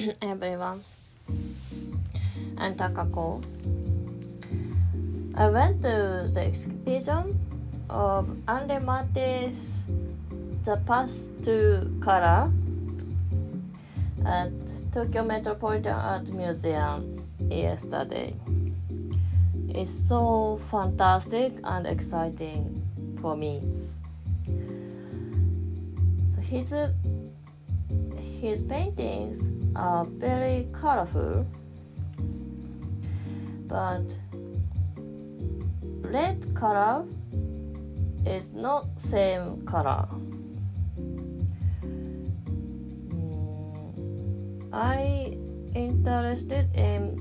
everyone. I'm Takako. I went to the exhibition of Andre Matisse The Past to Color at Tokyo Metropolitan Art Museum yesterday. It's so fantastic and exciting for me. So his his paintings are very colorful, but red color is not same color. Mm, I interested in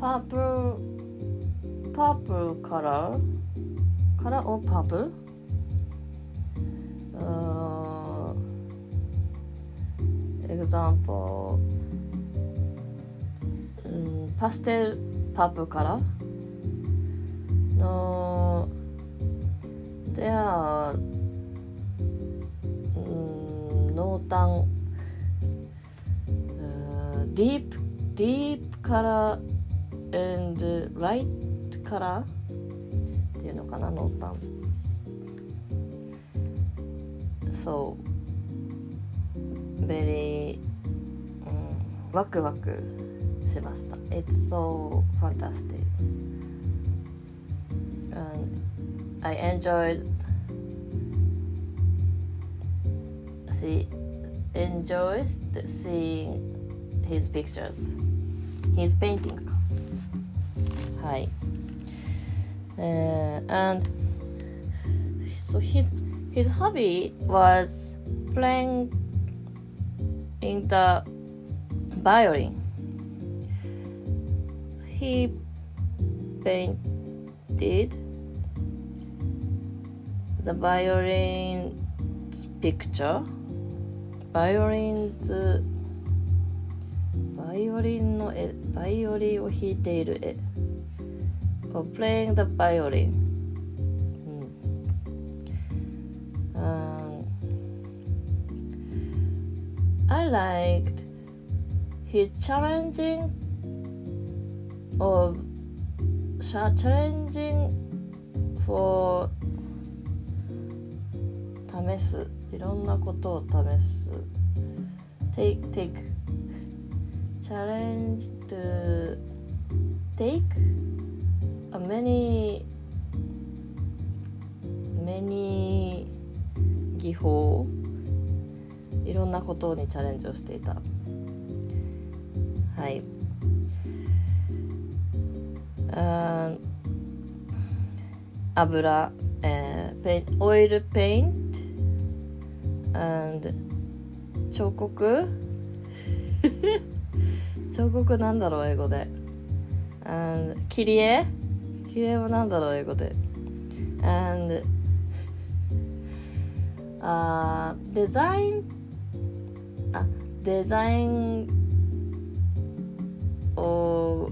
purple purple color color or purple uh, example um, pastel purple color no there are um, no tan uh, deep deep color and light color っていうのかな濃淡そう very、うん、ワクワクしました It's so fantastic and I enjoyed see enjoys seeing his pictures his painting はい。Uh, and so his his hobby was playing in the violin. He painted the violin picture. Violin's バイオリンの絵バイオリンを弾いている絵 of playing the violin liked his challenging of challenging for 試すいろんなことを試す take take challenge to take a many many 技法いろんなことにチャレンジをしていた。はい。あ油、えー、ペイオイルペイント and 彫刻？彫刻なんだろう英語で。and 切り絵？切り絵もなんだろう英語で。and あデザインデザインを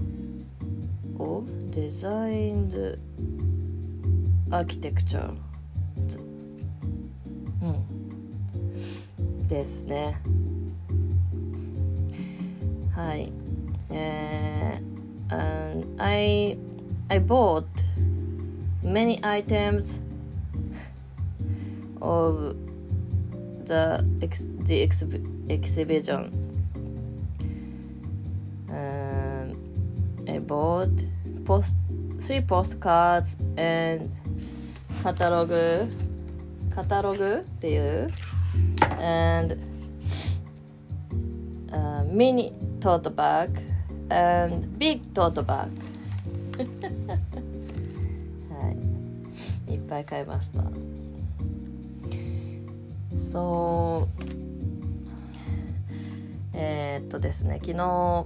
をデザインズアーキテクチャうん。ですね。はい。えー、and I I bought many items of the ex the exhib exhibition. Um, I bought post three postcards and catalog catalog っていう and uh, mini tote bag and big tote bag はいいっぱい買いましたそう。えー、っとですね昨日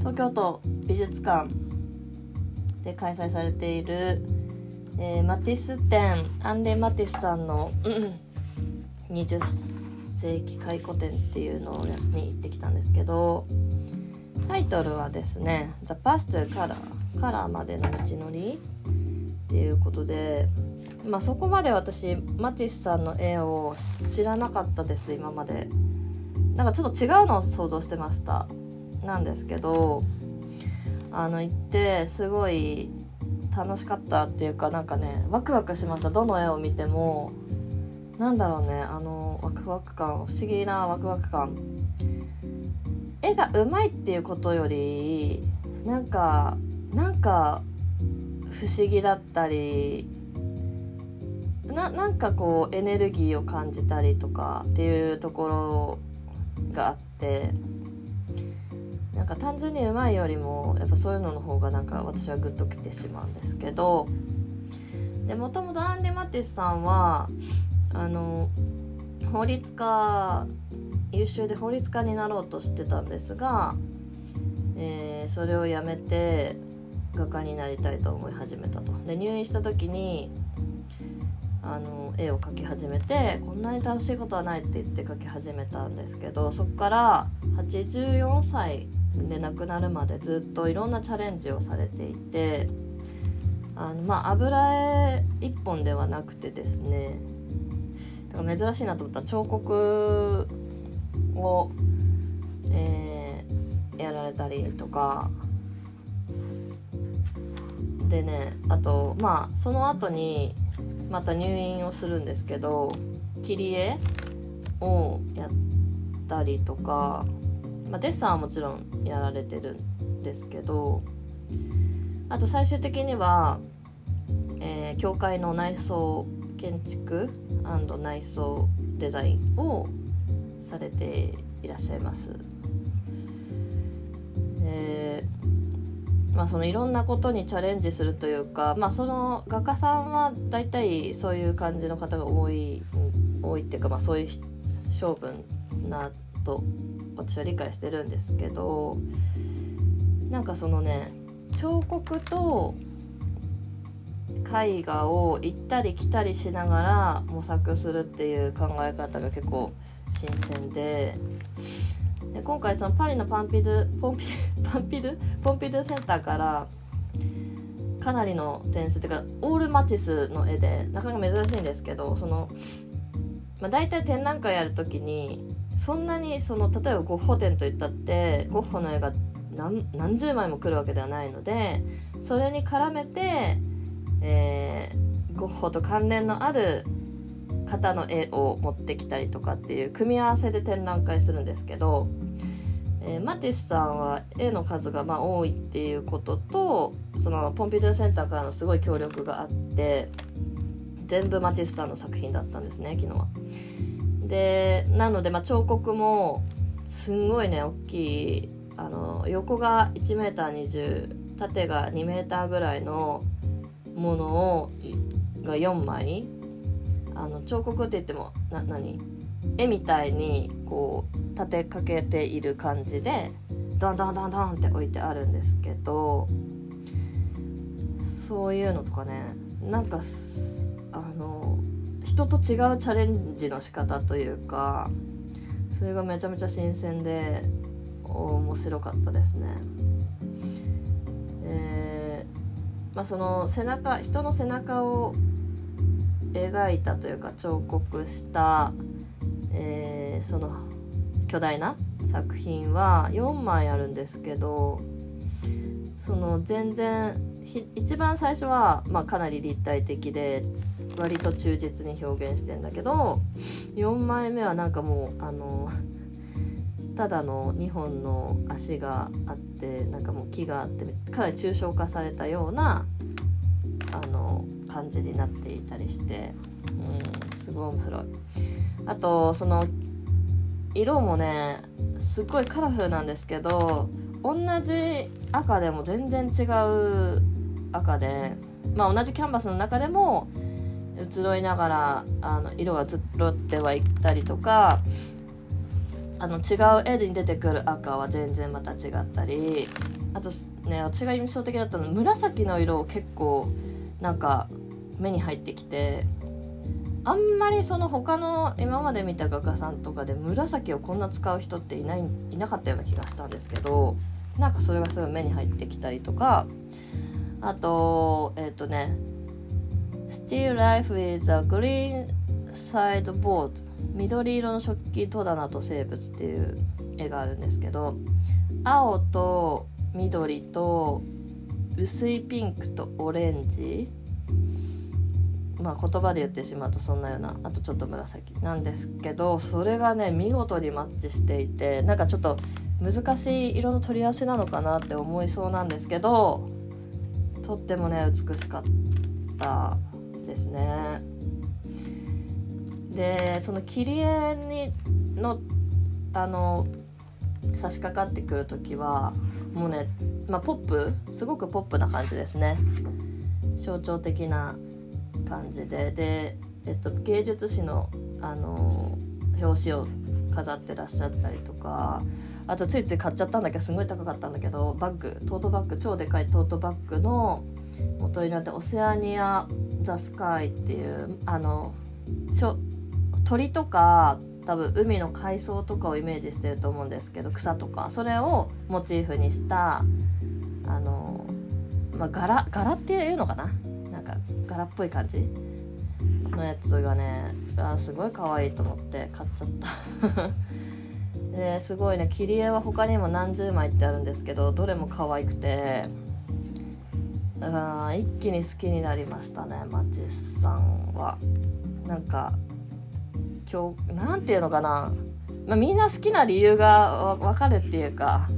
東京都美術館で開催されている、えー、マティス展アンレ・マティスさんの20世紀回顧展っていうのに行ってきたんですけどタイトルはですね「The Past Color」カラーまでの道のりっていうことでまあそこまで私マティスさんの絵を知らなかったです今まで。なんかちょっと違うのを想像してました。なんですけどあの行ってすごい楽しかったっていうかなんかねワクワクしました。どの絵を見ても。なんだろうねあのワクワク感不思議なワクワク感。絵がうまいっていうことよりなんかなんか不思議だったりななんかこうエネルギーを感じたりとかっていうところがあってなんか単純にうまいよりもやっぱそういうのの方がなんか私はグッときてしまうんですけどでもともとアンディ・マティスさんはあの法律家優秀で法律家になろうとしてたんですが、えー、それをやめて画家になりたいと思い始めたと。で入院した時にあの絵を描き始めてこんなに楽しいことはないって言って描き始めたんですけどそこから84歳で亡くなるまでずっといろんなチャレンジをされていてあのまあ油絵一本ではなくてですねだから珍しいなと思ったら彫刻を、えー、やられたりとか。でねあとまあその後にまた入院をするんですけど切り絵をやったりとか、まあ、デッサンはもちろんやられてるんですけどあと最終的には、えー、教会の内装建築内装デザインをされていらっしゃいます。でまあ、そのいろんなことにチャレンジするというか、まあ、その画家さんは大体そういう感じの方が多い多いっていうか、まあ、そういう性分なと私は理解してるんですけどなんかそのね彫刻と絵画を行ったり来たりしながら模索するっていう考え方が結構新鮮でで今回そのパリのパンピドゥポンピ パンピドゥポンピドゥセンターからかなりの点数っていうかオールマティスの絵でなかなか珍しいんですけどその、まあ、大体展覧会やる時にそんなにその例えばゴッホ展といったってゴッホの絵が何何十枚も来るわけではないのでそれに絡めて、えー、ゴッホと関連のある方の絵を持ってきたりとかっていう組み合わせで展覧会するんですけど、えー、マティスさんは絵の数がまあ多いっていうこととそのポンピドゥセンターからのすごい協力があって全部マティスさんの作品だったんですね昨日は。でなので、まあ、彫刻もすんごいね大きいあの横が 1m20 縦が 2m ぐらいのものをが4枚あの彫刻って言ってもな何？絵みたいにこう立てかけている感じでドンドンドンドンって置いてあるんですけどそういうのとかねなんかあの人と違うチャレンジの仕方というかそれがめちゃめちゃ新鮮で面白かったですね。えー、まあ、その背中人の背中を描いたというか彫刻した、えー、その巨大な作品は4枚あるんですけどその全然一番最初は、まあ、かなり立体的で割と忠実に表現してんだけど4枚目はなんかもうあのただの2本の足があってなんかもう木があってかなり抽象化されたようなあの感じになっていたりして、うん、すごい面白い。あとその色もねすっごいカラフルなんですけど同じ赤でも全然違う赤で、まあ、同じキャンバスの中でも移ろいながらあの色が移ろってはいったりとかあの違う絵に出てくる赤は全然また違ったりあとね私が印象的だったのは紫の色を結構なんか目に入ってきてあんまりその他の今まで見た画家さんとかで紫をこんな使う人っていないいなかったような気がしたんですけどなんかそれがすごい目に入ってきたりとかあとえっ、ー、とね「Still Life with a Green Sideboard」「緑色の食器戸棚と生物」っていう絵があるんですけど青と緑と薄いピンクとオレンジまあ言葉で言ってしまうとそんなようなあとちょっと紫なんですけどそれがね見事にマッチしていてなんかちょっと難しい色の取り合わせなのかなって思いそうなんですけどとってもね美しかったですね。でその切り絵にのあの差し掛かってくる時はもうね、まあ、ポップすごくポップな感じですね象徴的な感じで。で、えっと、芸術誌のあの表紙を飾ってらっしゃったりとかあとついつい買っちゃったんだけどすごい高かったんだけどバッグトートバッグ超でかいトートバッグの元になって「オセアニア・ザ・スカイ」っていうあの鳥とか多分海の海藻とかをイメージしてると思うんですけど草とかそれをモチーフにしたあの、まあ、柄柄っていうのかななんか柄っぽい感じのやつがねあすごい可愛いと思って買っちゃった。ですごいね切り絵は他にも何十枚ってあるんですけどどれも可愛くてあ一気に好きになりましたねマチスさんは。なんか今日なんていうのかな、まあ、みんな好きな理由が分かるっていうか。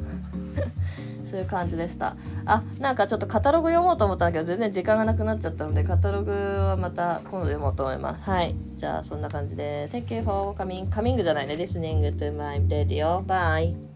そういう感じでした。あなんかちょっとカタログ読もうと思ったんだけど全然時間がなくなっちゃったのでカタログはまた今度読もうと思います。はい。じゃあそんな感じで。Thank you for coming. Coming じゃないね。Listening to my radio. Bye.